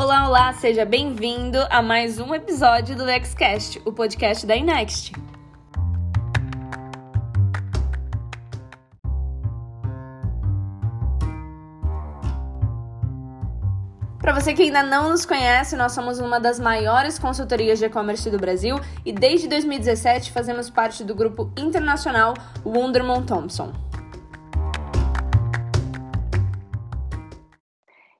Olá, olá, seja bem-vindo a mais um episódio do LexCast, o podcast da Inext. Para você que ainda não nos conhece, nós somos uma das maiores consultorias de e-commerce do Brasil e desde 2017 fazemos parte do grupo internacional Wunderman Thompson.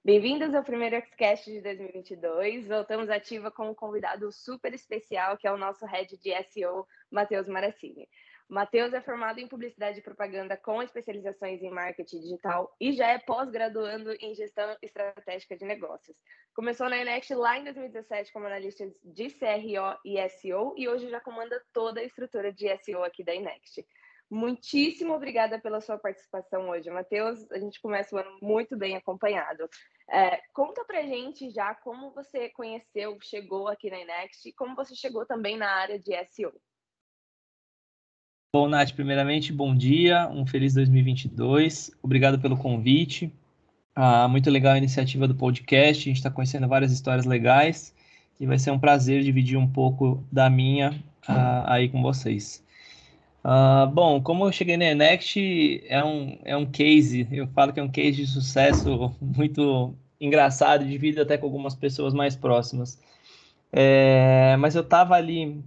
Bem-vindos ao primeiro Xcast de 2022. Voltamos ativa com um convidado super especial, que é o nosso head de SEO, Matheus Maracini. Matheus é formado em Publicidade e Propaganda com especializações em Marketing Digital e já é pós-graduando em Gestão Estratégica de Negócios. Começou na Enext lá em 2017 como analista de CRO e SEO e hoje já comanda toda a estrutura de SEO aqui da Enext. Muitíssimo obrigada pela sua participação hoje, Matheus. A gente começa o ano muito bem acompanhado. É, conta pra gente já como você conheceu, chegou aqui na Inext e como você chegou também na área de SEO. Bom, Nath, primeiramente, bom dia, um feliz 2022. Obrigado pelo convite. Ah, muito legal a iniciativa do podcast, a gente está conhecendo várias histórias legais e vai ser um prazer dividir um pouco da minha ah, aí com vocês. Uh, bom, como eu cheguei na Next, é um, é um case, eu falo que é um case de sucesso muito engraçado, dividido até com algumas pessoas mais próximas. É, mas eu estava ali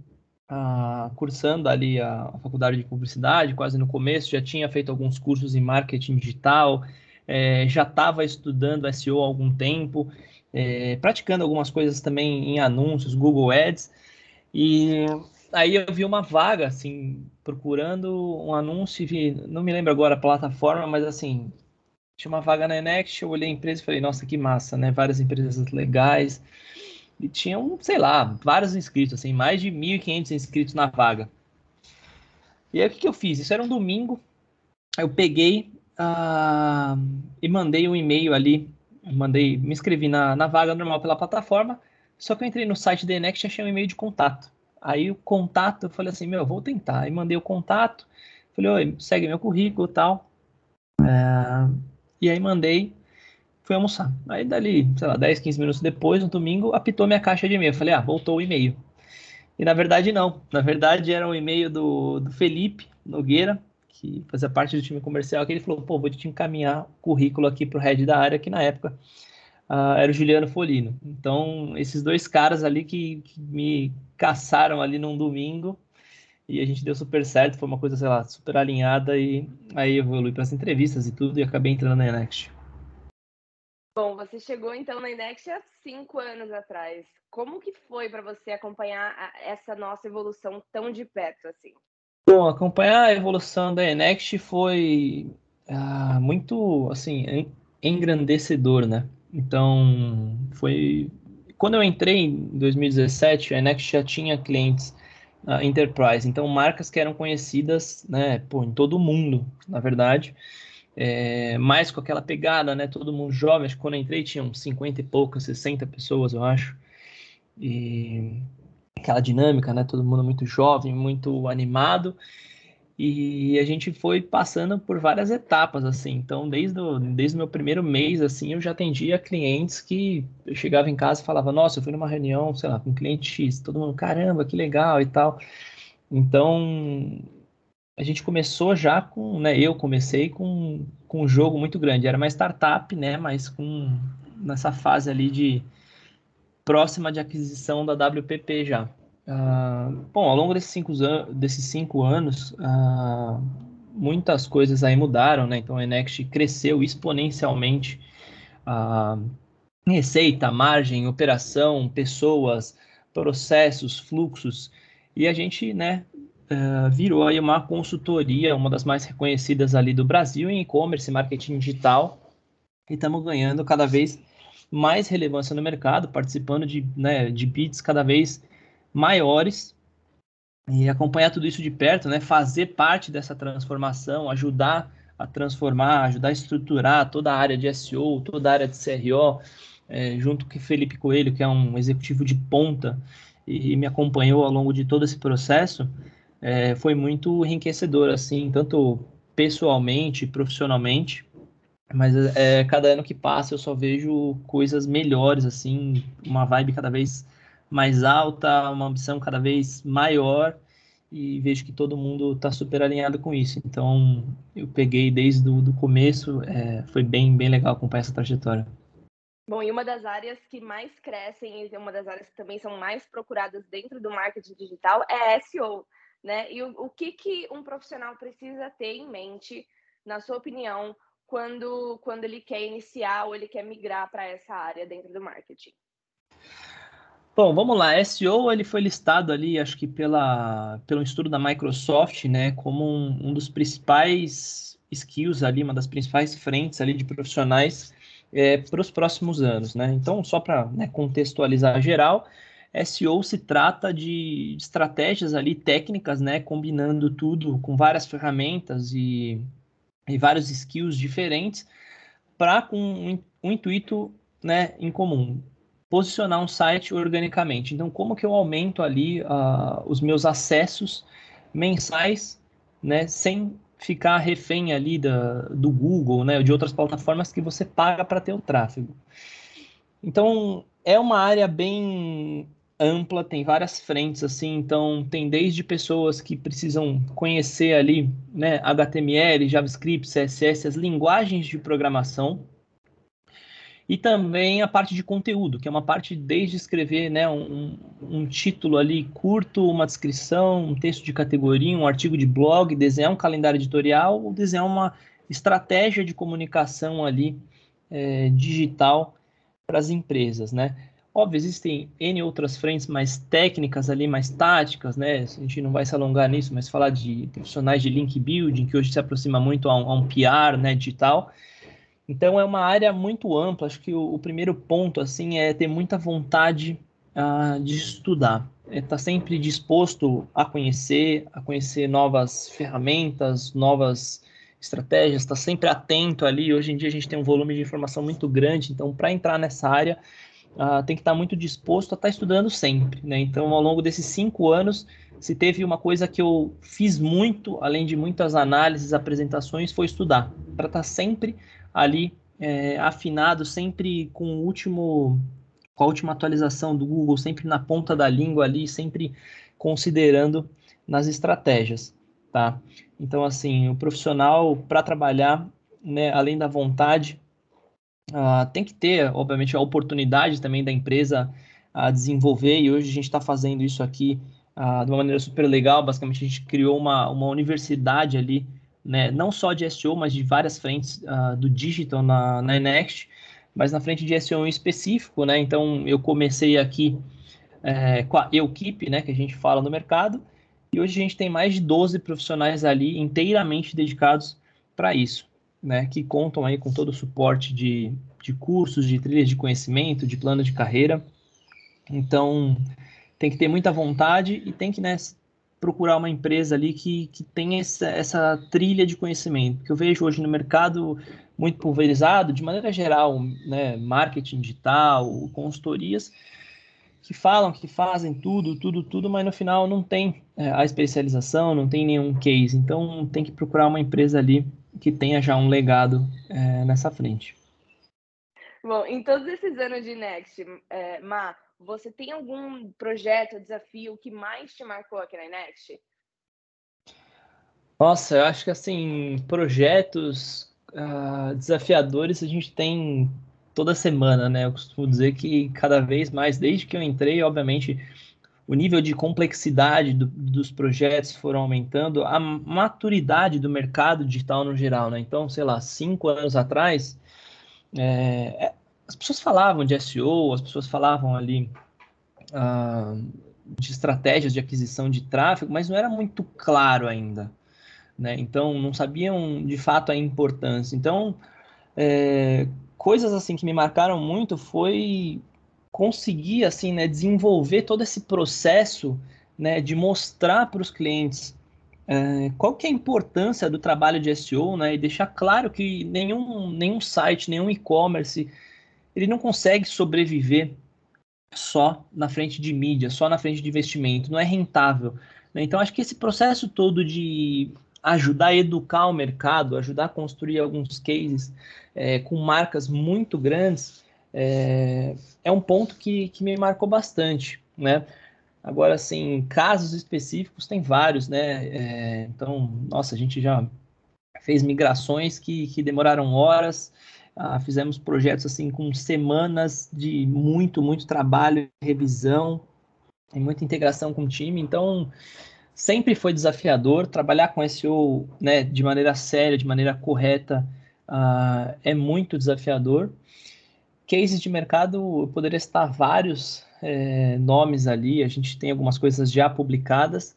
uh, cursando ali a, a, faculdade de publicidade, quase no começo, já tinha feito alguns cursos em marketing digital, é, já estava estudando SEO há algum tempo, é, praticando algumas coisas também em anúncios, Google Ads, e aí eu vi uma vaga, assim, procurando um anúncio, vi, não me lembro agora a plataforma, mas assim, tinha uma vaga na Next, eu olhei a empresa e falei, nossa, que massa, né? Várias empresas legais. E tinham, sei lá, vários inscritos, assim, mais de 1.500 inscritos na vaga. E aí o que, que eu fiz? Isso era um domingo, eu peguei uh, e mandei um e-mail ali, mandei, me inscrevi na, na vaga normal pela plataforma, só que eu entrei no site da Next e achei um e-mail de contato. Aí o contato, eu falei assim, meu, vou tentar. Aí mandei o contato, falei, oi, segue meu currículo e tal. É, e aí mandei, fui almoçar. Aí dali, sei lá, 10, 15 minutos depois, no domingo, apitou minha caixa de e-mail. Eu falei, ah, voltou o e-mail. E na verdade não. Na verdade era um e-mail do, do Felipe Nogueira, que fazia parte do time comercial, que ele falou, pô, vou te encaminhar o currículo aqui pro head da área, que na época uh, era o Juliano Folino. Então, esses dois caras ali que, que, me caçaram ali num domingo e a gente deu super certo, foi uma coisa, sei lá, super alinhada e aí eu evolui para as entrevistas e tudo e acabei entrando na Next. Bom, você chegou então na Inext há cinco anos atrás. Como que foi para você acompanhar essa nossa evolução tão de perto assim? Bom, acompanhar a evolução da Enext foi ah, muito assim engrandecedor, né? Então, foi. Quando eu entrei em 2017, a Enext já tinha clientes uh, enterprise, então marcas que eram conhecidas né, pô, em todo o mundo, na verdade. É, mais com aquela pegada, né? Todo mundo jovem. Acho que quando eu entrei tinham 50 e poucas, 60 pessoas, eu acho. E aquela dinâmica, né? Todo mundo muito jovem, muito animado. E a gente foi passando por várias etapas, assim. Então, desde o, desde o meu primeiro mês, assim, eu já atendia clientes que eu chegava em casa e falava, nossa, eu fui numa reunião, sei lá, com um cliente X, todo mundo, caramba, que legal e tal. Então, a gente começou já com, né, eu comecei com, com um jogo muito grande. Era uma startup, né, mas com, nessa fase ali de próxima de aquisição da WPP já. Uh, bom, ao longo desses cinco, an desses cinco anos, uh, muitas coisas aí mudaram, né? Então a Enext cresceu exponencialmente. Uh, receita, margem, operação, pessoas, processos, fluxos, e a gente, né, virou aí uma consultoria, uma das mais reconhecidas ali do Brasil em e-commerce, marketing digital, e estamos ganhando cada vez mais relevância no mercado, participando de, né, de bids cada vez maiores e acompanhar tudo isso de perto, né? Fazer parte dessa transformação, ajudar a transformar, ajudar a estruturar toda a área de SEO, toda a área de CRO, é, junto com Felipe Coelho, que é um executivo de ponta e, e me acompanhou ao longo de todo esse processo, é, foi muito enriquecedor, assim, tanto pessoalmente, profissionalmente. Mas é, cada ano que passa eu só vejo coisas melhores, assim, uma vibe cada vez mais alta, uma ambição cada vez maior e vejo que todo mundo está super alinhado com isso. Então, eu peguei desde o do começo, é, foi bem, bem legal acompanhar essa trajetória. Bom, e uma das áreas que mais crescem e uma das áreas que também são mais procuradas dentro do marketing digital é SEO, né? E o, o que, que um profissional precisa ter em mente, na sua opinião, quando, quando ele quer iniciar ou ele quer migrar para essa área dentro do marketing? Bom, vamos lá. SEO ele foi listado ali, acho que pela, pelo estudo da Microsoft, né, como um, um dos principais skills ali, uma das principais frentes ali de profissionais é, para os próximos anos, né? Então, só para né, contextualizar geral, SEO se trata de estratégias ali técnicas, né, combinando tudo com várias ferramentas e, e vários skills diferentes para com um, um intuito né, em comum, posicionar um site organicamente. Então, como que eu aumento ali uh, os meus acessos mensais, né, sem ficar refém ali da, do Google, né, de outras plataformas que você paga para ter o tráfego. Então, é uma área bem ampla, tem várias frentes assim, então tem desde pessoas que precisam conhecer ali, né, HTML, JavaScript, CSS, as linguagens de programação, e também a parte de conteúdo, que é uma parte desde escrever né, um, um, título ali curto, uma descrição, um texto de categoria, um artigo de blog, desenhar um calendário editorial ou desenhar uma estratégia de comunicação ali é, digital para as empresas, né? Óbvio, existem N outras frentes mais técnicas ali, mais táticas, né? A gente não vai se alongar nisso, mas falar de profissionais de link building, que hoje se aproxima muito a um, a um PR né, digital, então é uma área muito ampla. Acho que o, o primeiro ponto assim é ter muita vontade uh, de estudar. É estar tá sempre disposto a conhecer, a conhecer novas ferramentas, novas estratégias, estar tá sempre atento ali. Hoje em dia a gente tem um volume de informação muito grande, então para entrar nessa área uh, tem que estar tá muito disposto a estar tá estudando sempre. Né? Então ao longo desses cinco anos, se teve uma coisa que eu fiz muito, além de muitas análises, apresentações, foi estudar, para estar sempre ali é, afinado, sempre com o último, com a última atualização do Google, sempre na ponta da língua ali, sempre considerando nas estratégias, tá? Então, assim, o profissional para trabalhar, né, além da vontade, uh, tem que ter, obviamente, a oportunidade também da empresa a desenvolver, e hoje a gente está fazendo isso aqui uh, de uma maneira super legal. Basicamente, a gente criou uma, uma universidade ali né, não só de SEO, mas de várias frentes uh, do digital na, na Next, mas na frente de SEO em específico, né? Então eu comecei aqui é, com a Equipe, né, que a gente fala no mercado, e hoje a gente tem mais de 12 profissionais ali inteiramente dedicados para isso, né, que contam aí com todo o suporte de, de cursos, de trilhas de conhecimento, de plano de carreira. Então, tem que ter muita vontade e tem que né, procurar uma empresa ali que, que tem essa, essa trilha de conhecimento, que eu vejo hoje no mercado muito pulverizado, de maneira geral, né, marketing digital, consultorias, que falam que fazem tudo, tudo, tudo, mas no final não tem é, a especialização, não tem nenhum case. Então tem que procurar uma empresa ali que tenha já um legado é, nessa frente. Bom, em todos esses anos de Next, é, Ma, você tem algum projeto, desafio que mais te marcou aqui na Next? Nossa, eu acho que assim, projetos uh, desafiadores a gente tem toda semana, né? Eu costumo dizer que cada vez mais, desde que eu entrei, obviamente, o nível de complexidade do, dos projetos foram aumentando, a maturidade do mercado digital no geral, né? Então, sei lá, cinco anos atrás, é, as pessoas falavam de SEO, as pessoas falavam ali uh, de estratégias de aquisição de tráfego, mas não era muito claro ainda. Né? Então, não sabiam de fato a importância. Então, é, coisas assim que me marcaram muito foi conseguir assim, né, desenvolver todo esse processo né, de mostrar para os clientes é, qual que é a importância do trabalho de SEO, né, e deixar claro que nenhum, nenhum site, nenhum e-commerce ele não consegue sobreviver só na frente de mídia, só na frente de investimento, não é rentável. Né? Então, acho que esse processo todo de ajudar a educar o mercado, ajudar a construir alguns cases é, com marcas muito grandes, é, é um ponto que, que me marcou bastante, né? Agora, assim, casos específicos tem vários, né? É, então, nossa, a gente já fez migrações que, que demoraram horas, ah, fizemos projetos assim com semanas de muito, muito trabalho, revisão, e muita integração com o time. Então, sempre foi desafiador trabalhar com SEO né, de maneira séria, de maneira correta, uh, é muito desafiador. Cases de mercado, eu poderia citar vários é, nomes ali, a gente tem algumas coisas já publicadas,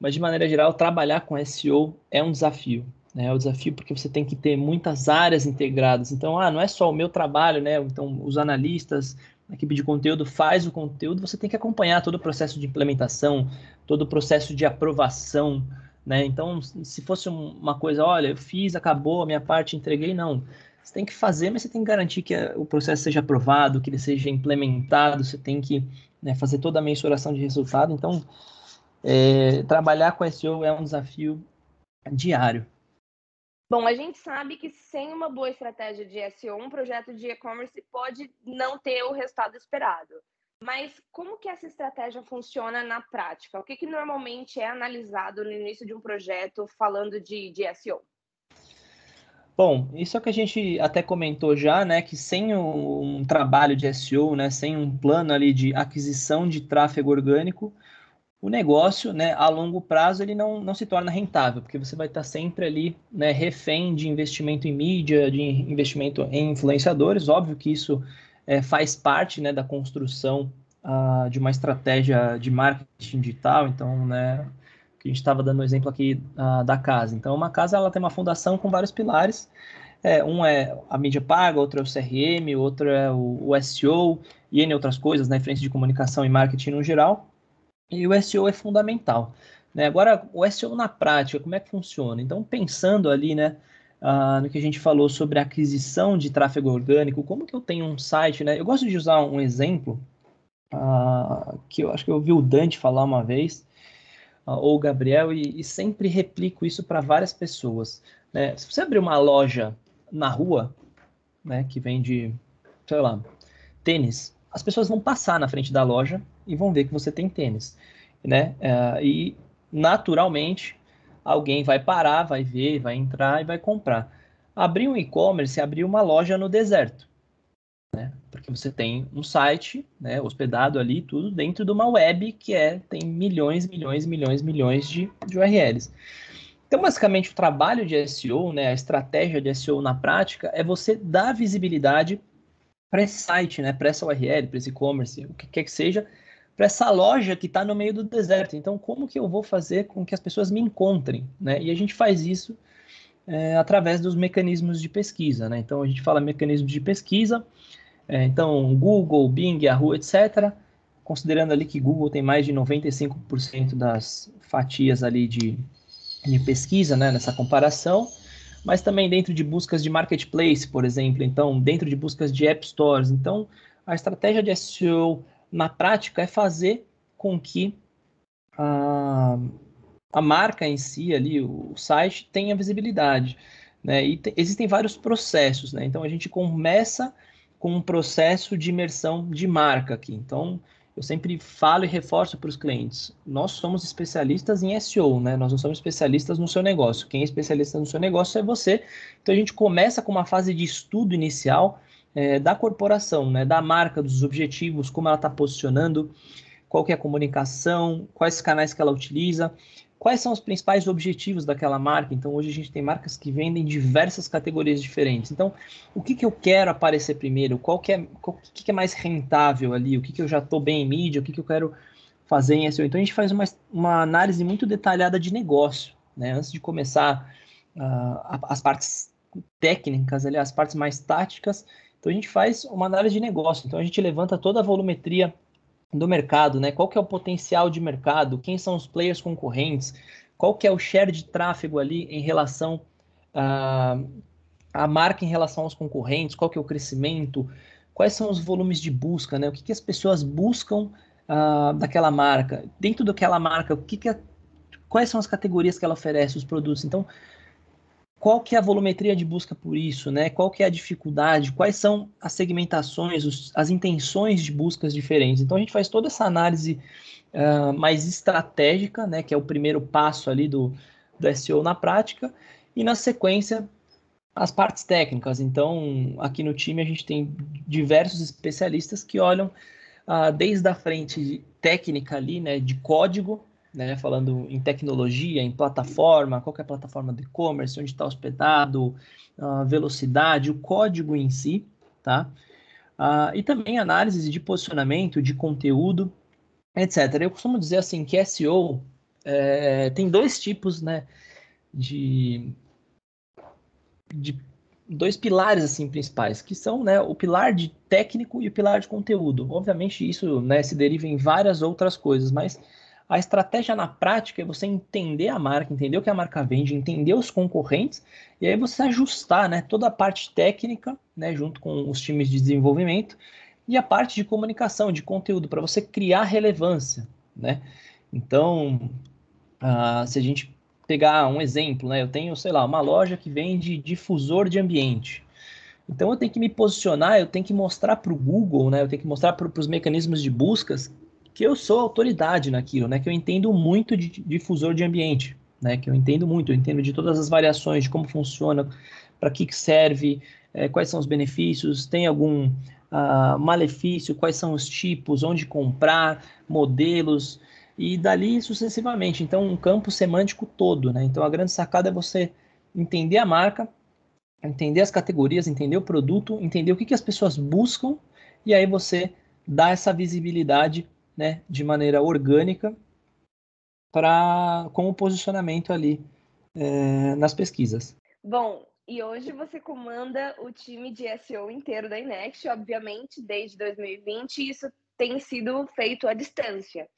mas de maneira geral, trabalhar com SEO é um desafio. Né? É um desafio porque você tem que ter muitas áreas integradas. Então, ah, não é só o meu trabalho, né? Então, os analistas, a equipe de conteúdo faz o conteúdo, você tem que acompanhar todo o processo de implementação, todo o processo de aprovação, né? Então, se fosse uma coisa, olha, eu fiz, acabou, a minha parte, entreguei, não. Você tem que fazer, mas você tem que garantir que o processo seja aprovado, que ele seja implementado, você tem que né, fazer toda a mensuração de resultado. Então, é, trabalhar com SEO é um desafio diário. Bom, a gente sabe que sem uma boa estratégia de SEO, um projeto de e-commerce pode não ter o resultado esperado. Mas como que essa estratégia funciona na prática? O que, que normalmente é analisado no início de um projeto falando de, de SEO? Bom, isso é o que a gente até comentou já, né? Que sem um, um trabalho de SEO, né, sem um plano ali de aquisição de tráfego orgânico, o negócio, né, a longo prazo, ele não, não se torna rentável, porque você vai estar sempre ali, né, refém de investimento em mídia, de investimento em influenciadores. Óbvio que isso é, faz parte, né, da construção uh, de uma estratégia de marketing digital. Então, né, que a gente estava dando o exemplo aqui uh, da casa. Então, uma casa ela tem uma fundação com vários pilares. É, um é a mídia paga, outro é o CRM, outro é o, o SEO e N outras coisas, né, frente de comunicação e marketing no geral. E o SEO é fundamental. Né? Agora, o SEO na prática, como é que funciona? Então, pensando ali, né, uh, no que a gente falou sobre aquisição de tráfego orgânico, como que eu tenho um site, né? Eu gosto de usar um exemplo uh, que eu acho que eu ouvi o Dante falar uma vez, ou o Gabriel, e, e sempre replico isso para várias pessoas. Né? Se você abrir uma loja na rua, né, que vende, sei lá, tênis, as pessoas vão passar na frente da loja e vão ver que você tem tênis, né? Uh, e naturalmente alguém vai parar, vai ver, vai entrar e vai comprar. Abrir um e-commerce é abrir uma loja no deserto né? Porque você tem um site, né, hospedado ali, tudo dentro de uma web que é tem milhões, milhões, milhões, milhões de, de URLs. Então, basicamente, o trabalho de SEO, né, a estratégia de SEO na prática, é você dar visibilidade para esse site, né, para essa URL, para esse e-commerce, o que quer que seja, para essa loja que está no meio do deserto. Então, como que eu vou fazer com que as pessoas me encontrem? Né? E a gente faz isso é, através dos mecanismos de pesquisa. Né? Então, a gente fala mecanismos de pesquisa, é, então, Google, Bing, Yahoo, etc. Considerando ali que Google tem mais de 95% das fatias ali de, de pesquisa, né, nessa comparação, mas também dentro de buscas de marketplace, por exemplo, então, dentro de buscas de app stores. Então, a estratégia de SEO na prática é fazer com que a, a marca em si, ali, o site, tenha visibilidade. Né? E te, existem vários processos, né? Então a gente começa com um processo de imersão de marca aqui. Então, eu sempre falo e reforço para os clientes: nós somos especialistas em SEO, né? Nós não somos especialistas no seu negócio. Quem é especialista no seu negócio é você. Então, a gente começa com uma fase de estudo inicial é, da corporação, né? Da marca, dos objetivos, como ela está posicionando, qual que é a comunicação, quais canais que ela utiliza quais são os principais objetivos daquela marca. Então, hoje a gente tem marcas que vendem diversas categorias diferentes. Então, o que, que eu quero aparecer primeiro? Qual que é, qual, que, que é mais rentável ali? O que, que eu já estou bem em mídia? O que, que eu quero fazer em SEO? Então, a gente faz uma, uma análise muito detalhada de negócio, né? Antes de começar uh, as partes técnicas, ali, as partes mais táticas. Então, a gente faz uma análise de negócio. Então, a gente levanta toda a volumetria do mercado, né? Qual que é o potencial de mercado? Quem são os players concorrentes? Qual que é o share de tráfego ali em relação a, a marca em relação aos concorrentes? Qual que é o crescimento? Quais são os volumes de busca, né? O que, que as pessoas buscam uh, daquela marca? Dentro daquela marca, o que, que, quais são as categorias que ela oferece, os produtos. Então, qual que é a volumetria de busca por isso, né? Qual que é a dificuldade, quais são as segmentações, os, as intenções de buscas diferentes. Então a gente faz toda essa análise uh, mais estratégica, né? Que é o primeiro passo ali do, do SEO na prática, e na sequência as partes técnicas. Então aqui no time a gente tem diversos especialistas que olham uh, desde a frente técnica ali, né? De código né, falando em tecnologia, em plataforma, qual é a plataforma de e-commerce, onde está hospedado, a velocidade, o código em si, tá? Uh, e também análise de posicionamento, de conteúdo, etc. Eu costumo dizer assim que SEO é, tem dois tipos, né, de, de dois pilares assim principais, que são, né, o pilar de técnico e o pilar de conteúdo. Obviamente isso, né, se deriva em várias outras coisas, mas a estratégia na prática é você entender a marca, entender o que a marca vende, entender os concorrentes e aí você ajustar né, toda a parte técnica, né, junto com os times de desenvolvimento e a parte de comunicação, de conteúdo, para você criar relevância. Né? Então, uh, se a gente pegar um exemplo, né, eu tenho, sei lá, uma loja que vende difusor de ambiente. Então eu tenho que me posicionar, eu tenho que mostrar para o Google, né, eu tenho que mostrar para os mecanismos de buscas que eu sou autoridade naquilo, né? Que eu entendo muito de difusor de ambiente, né? Que eu entendo muito, eu entendo de todas as variações, de como funciona, para que, que serve, é, quais são os benefícios, tem algum uh, malefício, quais são os tipos, onde comprar, modelos e dali sucessivamente. Então, um campo semântico todo, né? Então, a grande sacada é você entender a marca, entender as categorias, entender o produto, entender o que, que as pessoas buscam e aí você dá essa visibilidade né, de maneira orgânica para com o posicionamento ali é, nas pesquisas. Bom, e hoje você comanda o time de SEO inteiro da Inext, obviamente, desde 2020, isso tem sido feito à distância.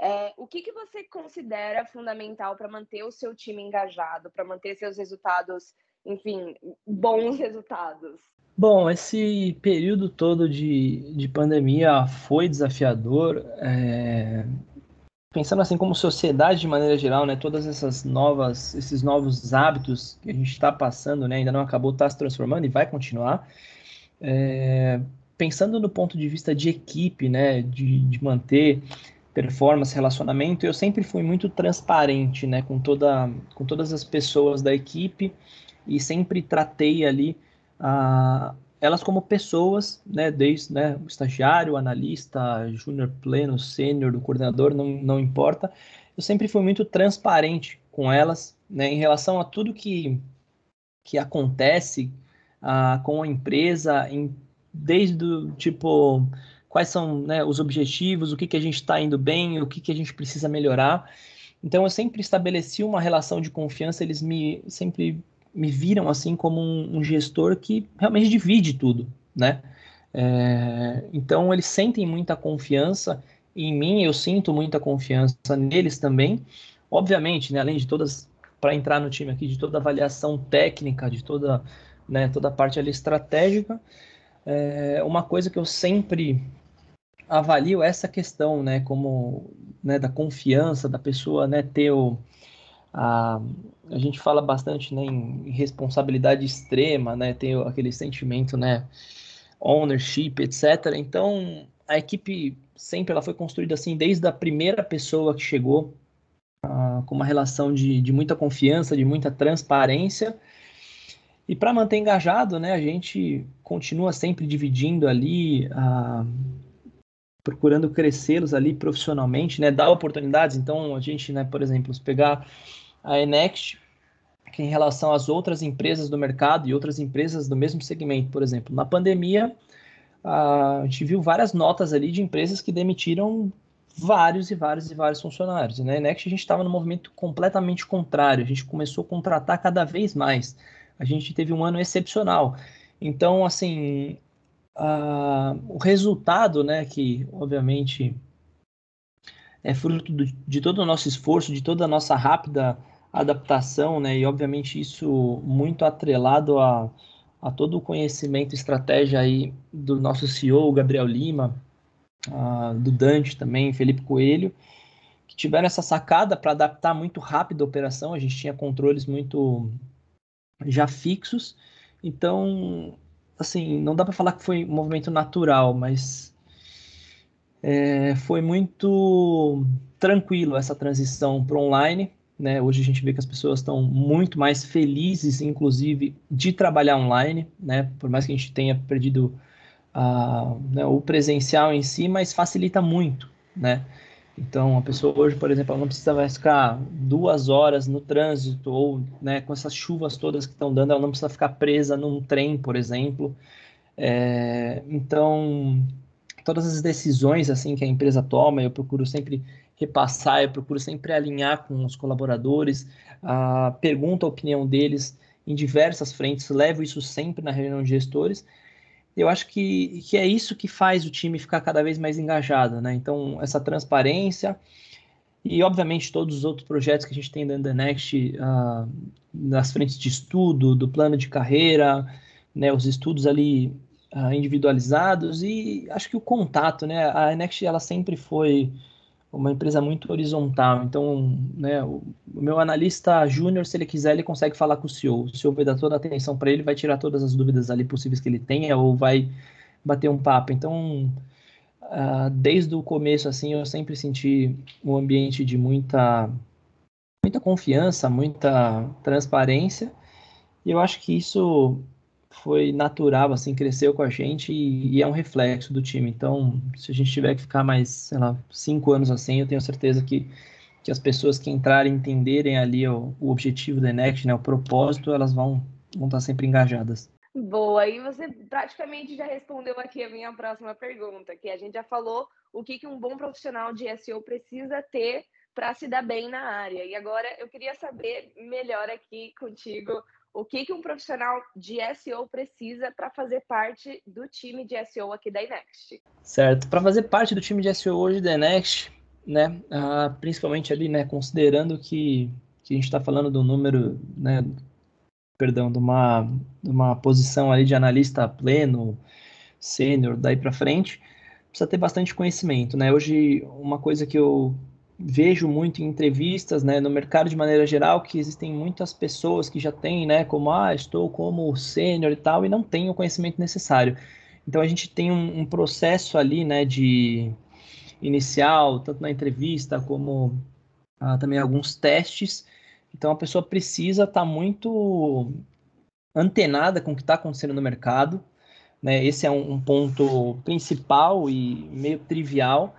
É, o que, que você considera fundamental para manter o seu time engajado, para manter seus resultados, enfim, bons resultados? Bom, esse período todo de, de pandemia foi desafiador. É... Pensando assim como sociedade de maneira geral, né, todas essas novas, esses novos hábitos que a gente está passando, né, ainda não acabou, está se transformando e vai continuar. É... Pensando no ponto de vista de equipe, né, de, de manter performance, relacionamento, eu sempre fui muito transparente, né, com toda, com todas as pessoas da equipe e sempre tratei ali elas como pessoas, né, desde né, o estagiário, analista, júnior pleno, sênior, coordenador, não, não importa, eu sempre fui muito transparente com elas, né, em relação a tudo que, que acontece com a empresa, em, desde tipo, quais são né, os objetivos, o que, que a gente está indo bem, o que, que a gente precisa melhorar. Então, eu sempre estabeleci uma relação de confiança, eles me sempre me viram assim como um, um gestor que realmente divide tudo, né? É, então eles sentem muita confiança em mim, eu sinto muita confiança neles também. Obviamente, né, além de todas, para entrar no time aqui, de toda a avaliação técnica, de toda, né, toda a parte ali estratégica, é, uma coisa que eu sempre avalio é essa questão, né, como né, da confiança da pessoa, né, ter o, a, a gente fala bastante né, em responsabilidade extrema, né, tem aquele sentimento, né, ownership, etc. Então, a equipe sempre ela foi construída assim, desde a primeira pessoa que chegou, uh, com uma relação de, de muita confiança, de muita transparência. E para manter engajado, né, a gente continua sempre dividindo ali, uh, procurando crescê-los ali profissionalmente, né, dar oportunidades. Então, a gente, né, por exemplo, se pegar a Enext, que em relação às outras empresas do mercado e outras empresas do mesmo segmento, por exemplo, na pandemia, a gente viu várias notas ali de empresas que demitiram vários e vários e vários funcionários. E na Enext a gente estava no movimento completamente contrário, a gente começou a contratar cada vez mais. A gente teve um ano excepcional. Então, assim, o resultado, né, que obviamente é fruto de todo o nosso esforço, de toda a nossa rápida adaptação, né? E obviamente isso muito atrelado a, a todo o conhecimento, estratégia aí do nosso CEO, Gabriel Lima, do Dante também, Felipe Coelho, que tiveram essa sacada para adaptar muito rápido a operação. A gente tinha controles muito já fixos. Então, assim, não dá para falar que foi um movimento natural, mas é, foi muito tranquilo essa transição para online. Né? Hoje a gente vê que as pessoas estão muito mais felizes, inclusive, de trabalhar online, né? Por mais que a gente tenha perdido uh, né, o presencial em si, mas facilita muito, né? Então, a pessoa hoje, por exemplo, não precisa ficar duas horas no trânsito ou né, com essas chuvas todas que estão dando, ela não precisa ficar presa num trem, por exemplo. É, então, todas as decisões assim que a empresa toma, eu procuro sempre repassar, eu procuro sempre alinhar com os colaboradores, pergunto a opinião deles em diversas frentes, levo isso sempre na reunião de gestores. Eu acho que, que é isso que faz o time ficar cada vez mais engajado, né? Então, essa transparência e, obviamente, todos os outros projetos que a gente tem dentro da Next, uh, nas frentes de estudo, do plano de carreira, né, os estudos ali uh, individualizados e acho que o contato, né? A Next, ela sempre foi uma empresa muito horizontal. Então, né, o, meu analista júnior, se ele quiser, ele consegue falar com o CEO. O CEO vai dar toda a atenção para ele, vai tirar todas as dúvidas ali possíveis que ele tenha ou vai bater um papo. Então, uh, desde o começo, assim, eu sempre senti um ambiente de muita, muita confiança, muita transparência. E eu acho que isso foi natural, assim, cresceu com a gente e, e, é um reflexo do time. Então, se a gente tiver que ficar mais, sei lá, cinco anos assim, eu tenho certeza que, que as pessoas que entrarem entenderem ali o, o objetivo da Next, né, o propósito, elas vão, vão estar sempre engajadas. Boa, e você praticamente já respondeu aqui a minha próxima pergunta, que a gente já falou o que, que um bom profissional de SEO precisa ter para se dar bem na área. E agora eu queria saber melhor aqui contigo o que, que um profissional de SEO precisa para fazer parte do time de SEO aqui da Inext. Certo. Para fazer parte do time de SEO hoje da Inext, né, uh, principalmente ali, né, considerando que, que a gente está falando do número, né, perdão, de uma, de uma posição ali de analista pleno, sênior, daí para frente, precisa ter bastante conhecimento, né? Hoje, uma coisa que eu vejo muito em entrevistas, né, no mercado de maneira geral, que existem muitas pessoas que já têm, né, como, ah, estou como sênior e tal, e não têm o conhecimento necessário. Então, a gente tem um, um, processo ali, né, de inicial, tanto na entrevista como ah, também alguns testes. Então, a pessoa precisa estar tá muito antenada com o que está acontecendo no mercado, né, esse é um, um ponto principal e meio trivial.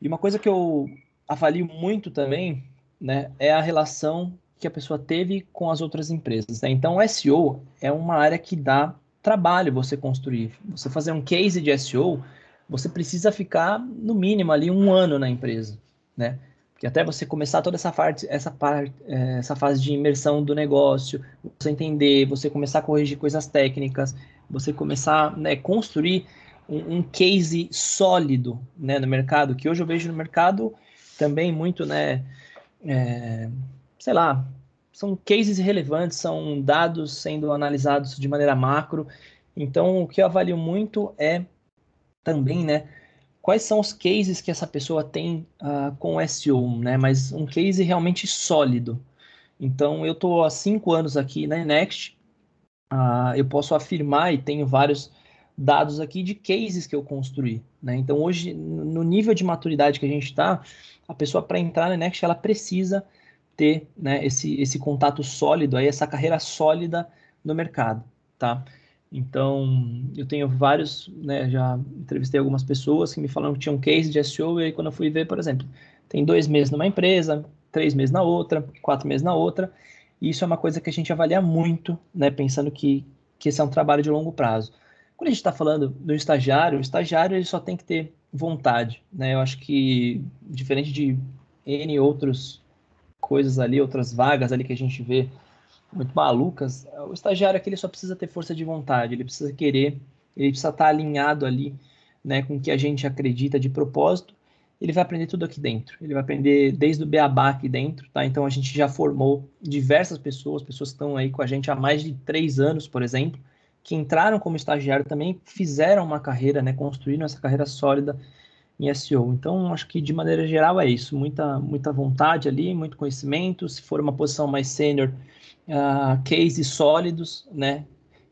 E uma coisa que eu avalio muito também, né, é a relação que a pessoa teve com as outras empresas. Né? Então, SEO é uma área que dá trabalho você construir. Você fazer um case de SEO, você precisa ficar no mínimo ali um ano na empresa, né? Porque até você começar toda essa parte, essa parte, é, essa fase de imersão do negócio, você entender, você começar a corrigir coisas técnicas, você começar né, construir um, um, case sólido né, no mercado, que hoje eu vejo no mercado também muito, né, é, sei lá, são cases relevantes, são dados sendo analisados de maneira macro. Então, o que eu avalio muito é também, né, quais são os cases que essa pessoa tem uh, com SEO, né, mas um case realmente sólido. Então, eu estou há cinco anos aqui na Next, uh, eu posso afirmar e tenho vários dados aqui de cases que eu construí. Né? Então, hoje, no nível de maturidade que a gente está, a pessoa para entrar na Next ela precisa ter né, esse, esse contato sólido, aí, essa carreira sólida no mercado, tá? Então, eu tenho vários, né, já entrevistei algumas pessoas que me falaram que tinham um case de SEO, e aí quando eu fui ver, por exemplo, tem dois meses numa empresa, três meses na outra, quatro meses na outra, e isso é uma coisa que a gente avalia muito, né, pensando que, que esse é um trabalho de longo prazo. Quando a gente está falando do estagiário, o estagiário ele só tem que ter vontade, né? Eu acho que diferente de N outras coisas ali, outras vagas ali que a gente vê muito malucas, o estagiário aqui ele só precisa ter força de vontade, ele precisa querer, ele precisa estar alinhado ali, né, com o que a gente acredita de propósito, ele vai aprender tudo aqui dentro. Ele vai aprender desde o beabá aqui dentro, tá? Então a gente já formou diversas pessoas, pessoas que estão aí com a gente há mais de três anos, por exemplo, que entraram como estagiário também fizeram uma carreira, né, construíram essa carreira sólida em SEO. Então, acho que de maneira geral é isso, muita, muita vontade ali, muito conhecimento. Se for uma posição mais sênior, uh, cases sólidos, né?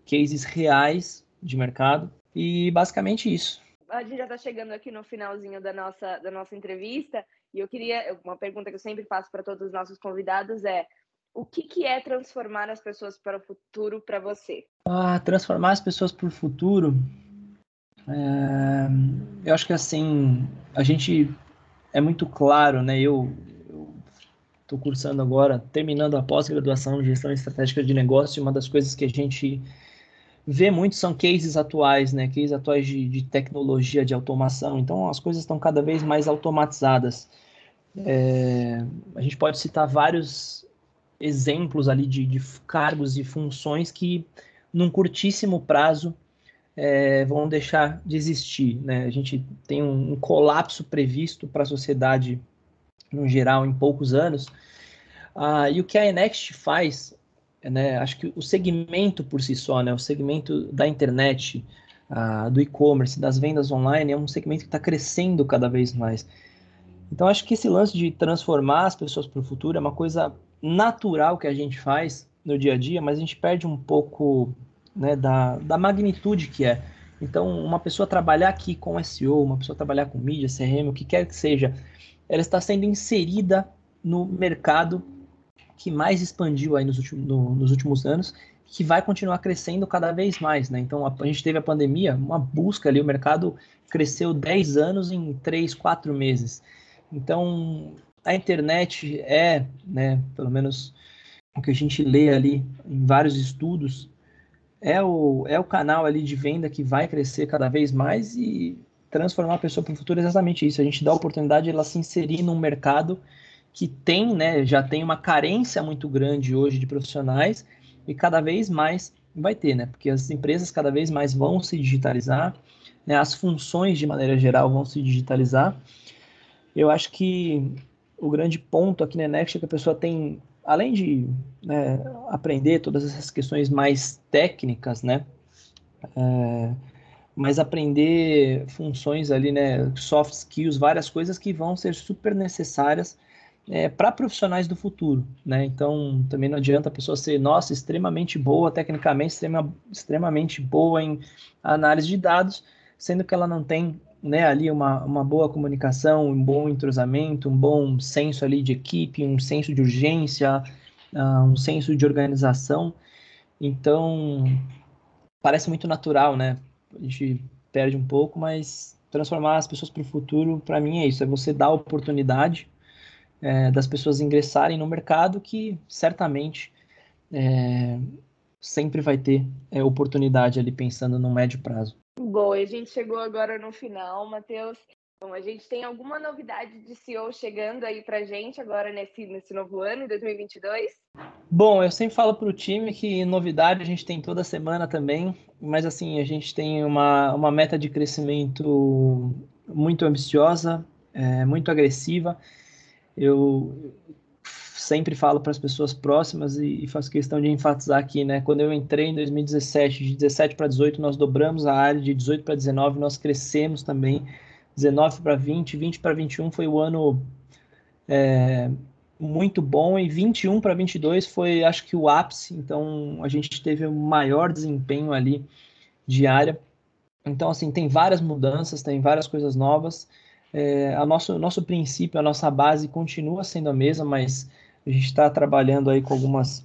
Cases reais de mercado. E basicamente isso. A gente já está chegando aqui no finalzinho da nossa, da nossa entrevista e eu queria, uma pergunta que eu sempre faço para todos os nossos convidados é o que, que é transformar as pessoas para o futuro para você? Ah, transformar as pessoas para o futuro é, eu acho que assim, a gente é muito claro, né? Eu estou cursando agora, terminando a pós-graduação em gestão estratégica de negócio, e uma das coisas que a gente vê muito são cases atuais, né? Cases atuais de, de tecnologia, de automação. Então, as coisas estão cada vez mais automatizadas. É, a gente pode citar vários exemplos ali de, de cargos e funções que, num curtíssimo prazo, é, vão deixar de existir. Né? A gente tem um, um colapso previsto para a sociedade no geral em poucos anos. Ah, e o que a Enext faz, né, acho que o segmento por si só, né, o segmento da internet, ah, do e-commerce, das vendas online, é um segmento que está crescendo cada vez mais. Então, acho que esse lance de transformar as pessoas para o futuro é uma coisa natural que a gente faz no dia a dia, mas a gente perde um pouco né, da, da magnitude que é. Então, uma pessoa trabalhar aqui com SEO, uma pessoa trabalhar com mídia, CRM, o que quer que seja, ela está sendo inserida no mercado que mais expandiu aí nos últimos, no, nos últimos anos, que vai continuar crescendo cada vez mais, né? Então, a, a, gente teve a pandemia, uma busca ali, o mercado cresceu 10 anos em 3, 4 meses. Então, a internet é, né, pelo menos o que a gente lê ali em vários estudos, é o, é o canal ali de venda que vai crescer cada vez mais e transformar a pessoa para o futuro é exatamente isso. A gente dá a oportunidade de ela se inserir num mercado que tem, né, já tem uma carência muito grande hoje de profissionais e cada vez mais vai ter, né? Porque as empresas cada vez mais vão se digitalizar, né? As funções de maneira geral vão se digitalizar. Eu acho que o grande ponto aqui na Next é que a pessoa tem além de né, aprender todas essas questões mais técnicas, né, é, mas aprender funções ali, né, soft skills, várias coisas que vão ser super necessárias é, para profissionais do futuro, né? Então, também não adianta a pessoa ser, nossa, extremamente boa tecnicamente, extrema, extremamente boa em análise de dados, sendo que ela não tem né, ali uma, uma boa comunicação, um bom entrosamento, um bom senso ali de equipe, um senso de urgência, uh, um senso de organização. Então, parece muito natural, né? A gente perde um pouco, mas transformar as pessoas para o futuro, para mim, é isso: é você dar oportunidade é, das pessoas ingressarem no mercado que certamente é, sempre vai ter é, oportunidade ali pensando no médio prazo. Boa, a gente chegou agora no final, Matheus. Então, a gente tem alguma novidade de CEO chegando aí para gente agora nesse, nesse novo ano, em 2022? Bom, eu sempre falo para o time que novidade a gente tem toda semana também, mas assim, a gente tem uma, uma meta de crescimento muito ambiciosa, é, muito agressiva. Eu sempre falo para as pessoas próximas e, e, faço questão de enfatizar aqui, né? Quando eu entrei em 2017, de 17 para 18, nós dobramos a área, de 18 para 19, nós crescemos também, 19 para 20, 20 para 21 foi o ano é, muito bom, e 21 para 22 foi, acho que, o ápice, então a gente teve o maior desempenho ali de área. Então, assim, tem várias mudanças, tem várias coisas novas. É, a nosso, nosso princípio, a nossa base continua sendo a mesma, mas a gente está trabalhando aí com algumas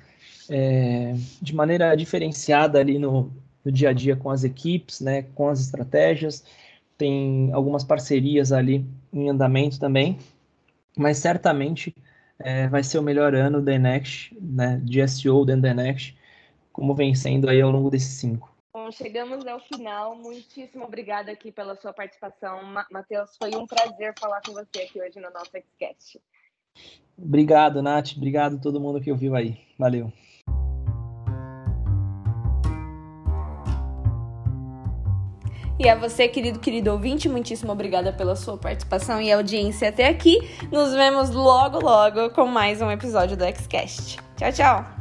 é, de maneira diferenciada ali no, no dia a dia com as equipes, né, com as estratégias. Tem algumas parcerias ali em andamento também, mas certamente é, vai ser o melhor ano da Next, né, de SEO dentro da Next, como vem sendo aí ao longo desses cinco. Bom, chegamos ao final. Muitíssimo obrigada aqui pela sua participação, Matheus. Foi um prazer falar com você aqui hoje no nosso Xcast. Obrigado, Nath. Obrigado a todo mundo que ouviu aí. Valeu. E a você, querido, querido ouvinte, muitíssimo obrigada pela sua participação e audiência até aqui. Nos vemos logo, logo com mais um episódio do Xcast. Tchau, tchau!